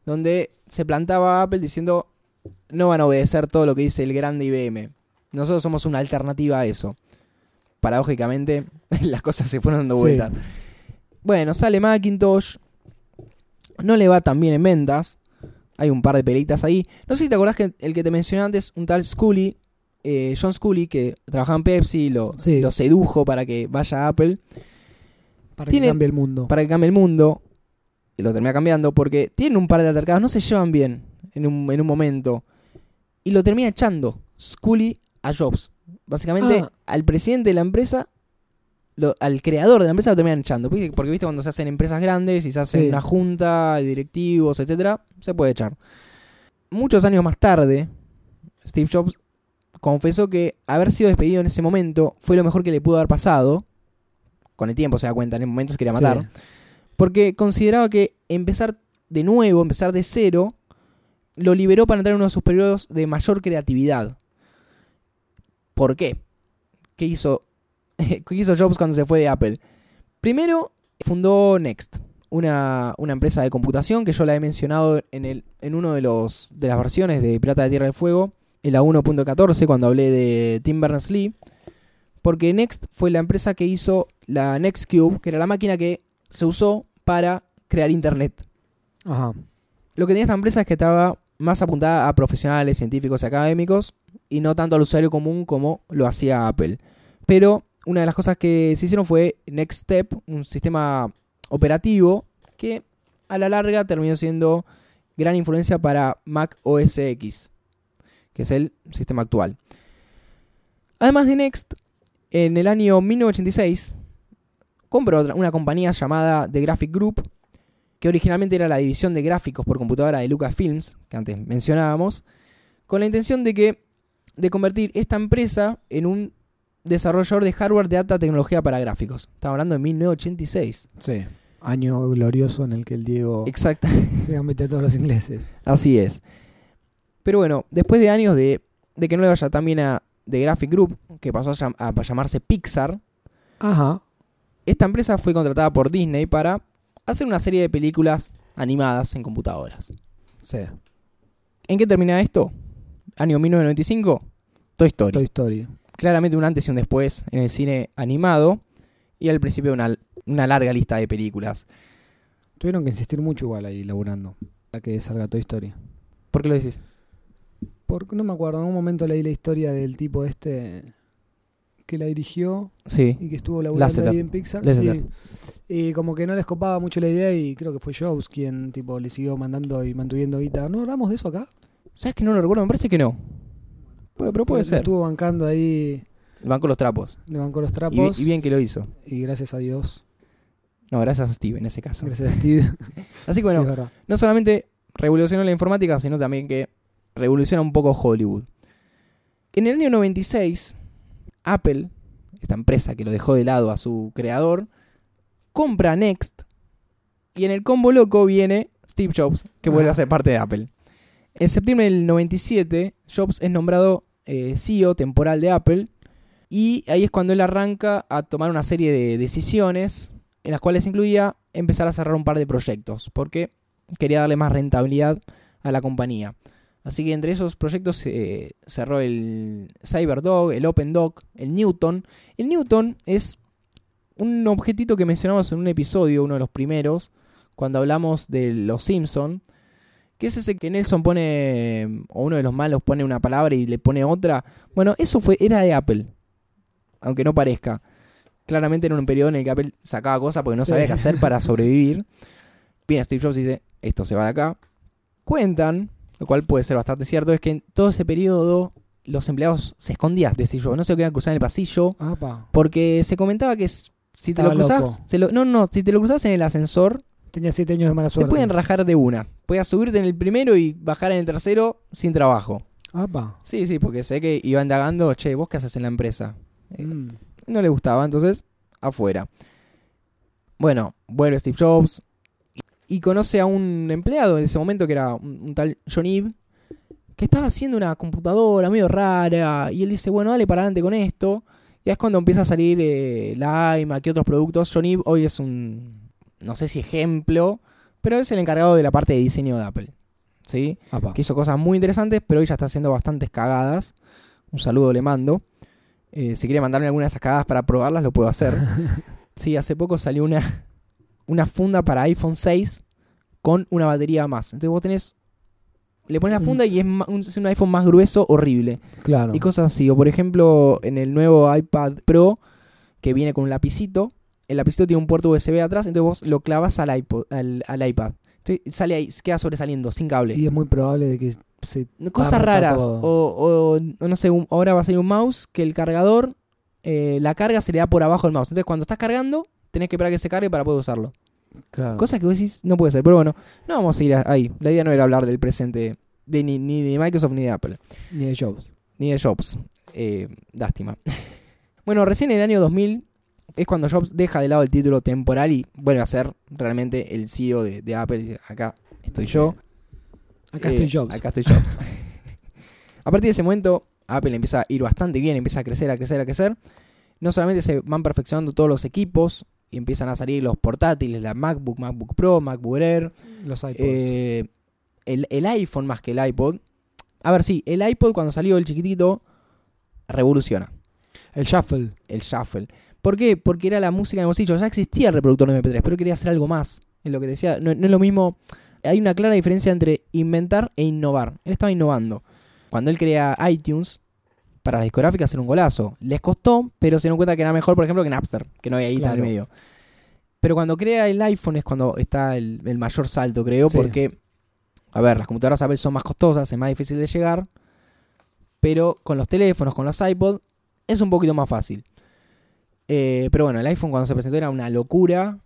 donde se plantaba Apple diciendo no van a obedecer todo lo que dice el grande IBM. Nosotros somos una alternativa a eso. Paradójicamente las cosas se fueron dando Sí. vueltas. Bueno, sale Macintosh. No le va tan bien en ventas. Hay un par de pelitas ahí. No sé si te acordás que el que te mencioné antes, un tal Scully, eh, John Scully, que trabajaba en Pepsi, lo, Sí. lo sedujo para que vaya a Apple, Para Tiene- que cambie el mundo. para que cambie el mundo. Y lo termina cambiando porque tienen un par de altercados, no se llevan bien en un, en un momento. Y lo termina echando Scully a Jobs. Básicamente, Ah. al presidente de la empresa, lo- al creador de la empresa lo terminan echando. Porque, porque, viste cuando se hacen empresas grandes y se hacen Sí. una junta directivos, etcétera, se puede echar. muchos años más tarde, Steve Jobs confesó que haber sido despedido en ese momento fue lo mejor que le pudo haber pasado. Con el tiempo se da cuenta, en el momento se quería matar. Sí. Porque consideraba que empezar de nuevo, empezar de cero, lo liberó para entrar en uno de sus periodos de mayor creatividad. ¿Por qué? ¿Qué hizo, ¿Qué hizo Jobs cuando se fue de Apple? Primero, fundó Next, una, una empresa de computación que yo la he mencionado en, el, en uno de, los, de las versiones de Pirata de Tierra del Fuego, en la 1.14, cuando hablé de Tim Berners-Lee. Porque Next fue la empresa que hizo la Nextcube, que era la máquina que se usó para crear Internet. Ajá. Lo que tenía esta empresa es que estaba más apuntada a profesionales, científicos y académicos y no tanto al usuario común como lo hacía Apple. Pero una de las cosas que se hicieron fue Next Step, un sistema operativo que a la larga terminó siendo gran influencia para Mac OS X, que es el sistema actual. Además de Next, en el año 1986 compró una compañía llamada The Graphic Group, que originalmente era la división de gráficos por computadora de Lucasfilms, que antes mencionábamos, con la intención de que de convertir esta empresa en un desarrollador de hardware de alta tecnología para gráficos. Estamos hablando de 1986. Sí. Año glorioso en el que el Diego Exacto, se mete a todos los ingleses. así es. Pero bueno, después de años de, de que no le vaya tan bien a The Graphic Group, que pasó a, llam- a llamarse Pixar, Ajá. esta empresa fue contratada por Disney para hacer una serie de películas animadas en computadoras. Sí. ¿En qué termina esto? Año 1995, Toy Story. Toy Story. Claramente un antes y un después en el cine animado y al principio una, una larga lista de películas. Tuvieron que insistir mucho igual ahí laburando. Para que salga Toy Story. ¿Por qué lo decís? Porque no me acuerdo, en un momento leí la historia del tipo este que la dirigió Sí. y que estuvo laburando Lasseter. ahí en Pixar. Sí. Y como que no les copaba mucho la idea y creo que fue Jobs quien tipo le siguió mandando y mantuviendo guita. ¿No hablamos de eso acá? ¿Sabes que no lo recuerdo? Me parece que no. Pero puede Lo ser. Estuvo bancando ahí, El banco los trapos. le bancó los Y, trapos y bien que lo hizo. y gracias a Dios, No, gracias a Steve en ese caso. gracias a Steve. Así que bueno, Sí, no solamente revolucionó la informática, sino también que revoluciona un poco Hollywood. En el año 96, Apple, esta empresa que lo dejó de lado a su creador, compra Next y en el combo loco viene Steve Jobs, que vuelve a ser parte de Apple. En septiembre del 97, Jobs es nombrado eh, CEO temporal de Apple y ahí es cuando él arranca a tomar una serie de decisiones en las cuales incluía empezar a cerrar un par de proyectos, porque quería darle más rentabilidad a la compañía. Así que entre esos proyectos eh, cerró el CyberDog, el OpenDoc, el Newton. El Newton es un objetito que mencionamos en un episodio, uno de los primeros, cuando hablamos de los Simpson, que es ese que Nelson pone, o uno de los malos pone una palabra y le pone otra. Bueno, eso fue, era de Apple, aunque no parezca. Claramente era un periodo en el que Apple sacaba cosas porque no Sí. sabía qué hacer para sobrevivir. Viene Steve Jobs y dice, esto se va de acá. Cuentan, lo cual puede ser bastante cierto, es que en todo ese periodo los empleados se escondían de Steve Jobs, no se lo querían cruzar en el pasillo, Apa. porque se comentaba que si te lo Estaba se lo- no, no, si te lo cruzas en el ascensor, Tenía siete años de mala te suerte. pueden rajar de una. Puedes subirte en el primero y bajar en el tercero sin trabajo. Apa. Sí, sí, porque sé que iba indagando, che, ¿vos qué haces en la empresa? Eh, Mm. no le gustaba, entonces afuera. Bueno, vuelve Steve Jobs y, conoce a un empleado en ese momento que era un, un tal John Eve que estaba haciendo una computadora medio rara y él dice, bueno, dale para adelante con esto. Y es cuando empieza a salir eh, la iMac y otros productos. John Eve hoy es un, no sé si ejemplo, pero es el encargado de la parte de diseño de Apple. ¿Sí? Apa. que hizo cosas muy interesantes, pero hoy ya está haciendo bastantes cagadas. Un saludo le mando. Eh, si quiere mandarme alguna de esas cagadas para probarlas, lo puedo hacer. sí, hace poco salió una, una funda para iPhone 6 con una batería más. Entonces vos tenés. Le pones la funda y es, un, es un iPhone más grueso, horrible. Claro. Y cosas así. O por ejemplo, en el nuevo iPad Pro, que viene con un lapicito, el lapicito tiene un puerto USB atrás, entonces vos lo clavas al, iPod, al, al iPad. Entonces sale ahí, queda sobresaliendo, sin cable. Y es muy probable de que se... Cosas raras. O, o, o no sé, un- ahora va a salir un mouse que el cargador, eh, la carga se le da por abajo del mouse. Entonces cuando estás cargando, tenés que esperar que se cargue para poder usarlo. Claro. Cosas que vos decís, no puede ser. Pero bueno, no vamos a ir a- ahí. La idea no era hablar del presente de ni, ni de Microsoft ni de Apple, Ni de Jobs. ni de Jobs. Eh, lástima. bueno, recién en el año 2000 es cuando Jobs deja de lado el título temporal y vuelve a ser realmente el CEO de, de Apple. Acá estoy yo. Acá Eh, estoy Jobs. Acá estoy Jobs. a partir de ese momento, Apple empieza a ir bastante bien, empieza a crecer, a crecer, a crecer. No solamente se van perfeccionando todos los equipos y empiezan a salir los portátiles, la MacBook, MacBook Pro, MacBook Air, Los iPods. eh, el, el iPhone más que el iPod. A ver, sí, el iPod cuando salió el chiquitito revoluciona el Shuffle. el shuffle. ¿Por qué? Porque era la música de bolsillo. Ya existía el reproductor de MP3, pero quería hacer algo más. Es lo que decía. No, no es lo mismo. Hay una clara diferencia entre inventar e innovar. Él estaba innovando. Cuando él crea iTunes, para las discográficas era un golazo. Les costó, pero se dieron cuenta que era mejor, por ejemplo, que Napster, que no había guita en el Claro. medio. Pero cuando crea el iPhone es cuando está el, el mayor salto, creo, Sí. porque, a ver, las computadoras Apple son más costosas, es más difícil de llegar, pero con los teléfonos, con los iPod, es un poquito más fácil. Eh, pero bueno, el iPhone cuando se presentó era una locura.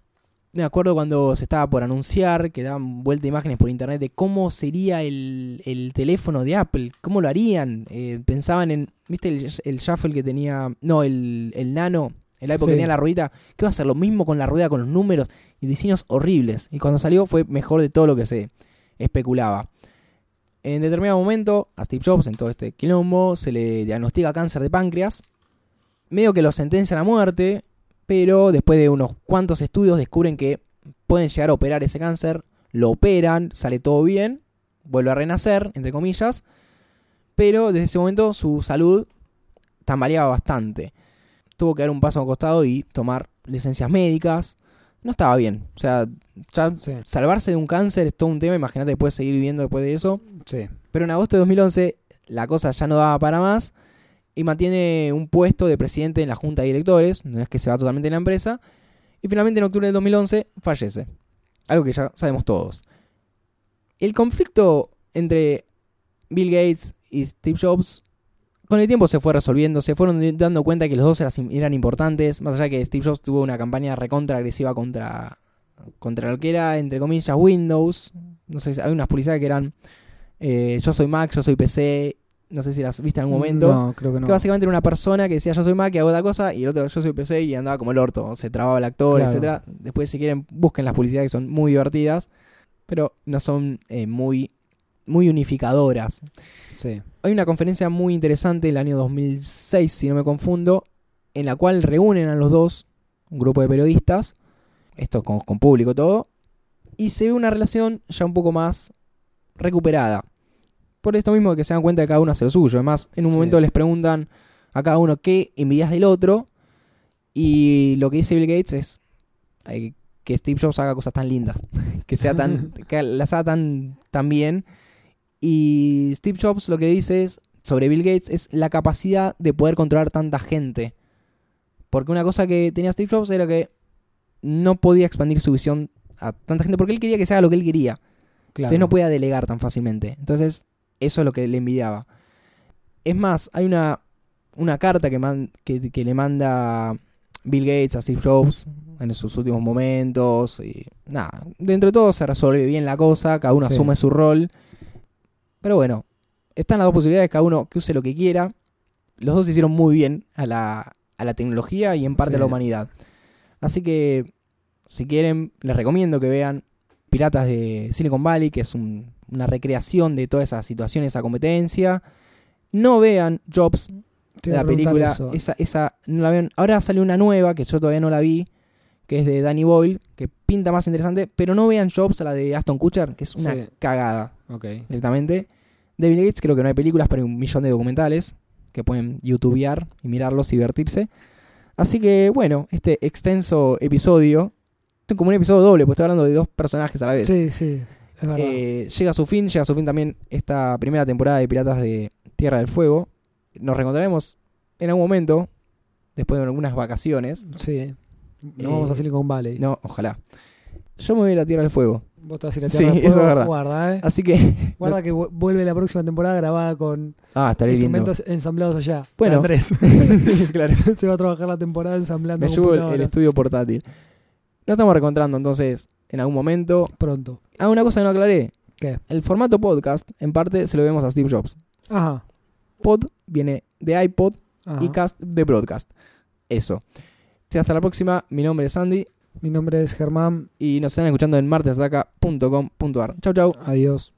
Me acuerdo cuando se estaba por anunciar, que daban vuelta imágenes por internet de cómo sería el, el teléfono de Apple, cómo lo harían. Eh, pensaban en, ¿viste el, el Shuffle que tenía? No, el, el Nano, el iPod Sí. que tenía la ruedita, que iba a ser lo mismo con la rueda, con los números y diseños horribles. Y cuando salió fue mejor de todo lo que se especulaba. En determinado momento, a Steve Jobs, en todo este quilombo, se le diagnostica cáncer de páncreas. Medio que lo sentencian a muerte, pero después de unos cuantos estudios descubren que pueden llegar a operar ese cáncer. Lo operan, sale todo bien, vuelve a renacer, entre comillas. Pero desde ese momento su salud tambaleaba bastante. Tuvo que dar un paso a un costado y tomar licencias médicas. No estaba bien. O sea, ya Sí. salvarse de un cáncer es todo un tema. Imagínate después seguir viviendo después de eso. Sí. Pero en agosto de 2011 la cosa ya no daba para más y mantiene un puesto de presidente en la junta de directores, no es que se va totalmente de la empresa, y finalmente en octubre del 2011 fallece. Algo que ya sabemos todos. El conflicto entre Bill Gates y Steve Jobs con el tiempo se fue resolviendo, se fueron dando cuenta que los dos eran, importantes, más allá que Steve Jobs tuvo una campaña recontra agresiva contra, contra lo que era, entre comillas, Windows. No sé, hay unas publicidades que eran eh, yo soy Mac, yo soy PC, no sé si las viste en algún momento. No, creo que no. Que básicamente era una persona que decía yo soy Mac y hago otra cosa, y el otro yo soy PC y andaba como el orto, se trababa el actor, Claro. etcétera. Después, si quieren, busquen las publicidades que son muy divertidas, pero no son eh, muy, muy unificadoras. Sí. Hay una conferencia muy interesante el año 2006, si no me confundo, en la cual reúnen a los dos, un grupo de periodistas, esto con, con público todo, y se ve una relación ya un poco más recuperada. Por esto mismo que se dan cuenta de que cada uno hace lo suyo. Además, en un Sí. momento les preguntan a cada uno qué envidias del otro, y lo que dice Bill Gates es que Steve Jobs haga cosas tan lindas, que sea tan, que las haga tan, tan bien. Y Steve Jobs lo que dice es, sobre Bill Gates es la capacidad de poder controlar tanta gente. Porque una cosa que tenía Steve Jobs era que no podía expandir su visión a tanta gente porque él quería que se haga lo que él quería. Claro. Entonces no podía delegar tan fácilmente. Entonces, eso es lo que le envidiaba. Es más, hay una, una carta que, man- que, que le manda Bill Gates a Steve Jobs en sus últimos momentos. Y nada, dentro de todo se resuelve bien la cosa, cada uno Sí. asume su rol. Pero bueno, están las dos posibilidades, cada uno que use lo que quiera. Los dos hicieron muy bien a la, a la tecnología y en parte Sí. a la humanidad. Así que, si quieren, les recomiendo que vean Piratas de Silicon Valley, que es un- una recreación de toda esa situación, esa competencia. No vean Jobs, Te a la película, eso. esa, esa, no la vean. Ahora sale una nueva, que yo todavía no la vi, que es de Danny Boyle, que pinta más interesante, pero no vean Jobs, la de Aston Kutcher, que es una Sí. cagada directamente. De Bill Gates creo que no hay películas, pero hay un millón de documentales que pueden youtubear y mirarlos y divertirse. Así que bueno, este extenso episodio, como un episodio doble, pues estoy hablando de dos personajes a la vez. Sí, sí. Eh, llega a su fin, llega a su fin también esta primera temporada de Piratas de Tierra del Fuego. Nos reencontraremos en algún momento, después de algunas vacaciones. sí. No eh, vamos a Silicon Valley. No, ojalá. Yo me voy a ir a Tierra del Fuego. Vos te vas a ir a Sí, Tierra del eso Fuego. es verdad. Guarda, eh. Así que. Guarda que vu- vuelve la próxima temporada grabada con Ah, lindo. instrumentos ensamblados allá. Bueno. Andrés. claro. Se va a trabajar la temporada ensamblando Me llevo el, estudio portátil. Nos estamos reencontrando entonces en algún momento. pronto. Ah, una cosa que no aclaré. ¿Qué? El formato podcast, en parte, se lo vemos a Steve Jobs. Ajá. Pod viene de iPod ajá. y cast de broadcast. Eso. Sí, Hasta la próxima. Mi nombre es Andy Mi nombre es Germán. y nos están escuchando en martesdaca.com.ar. Chau, chau. Adiós.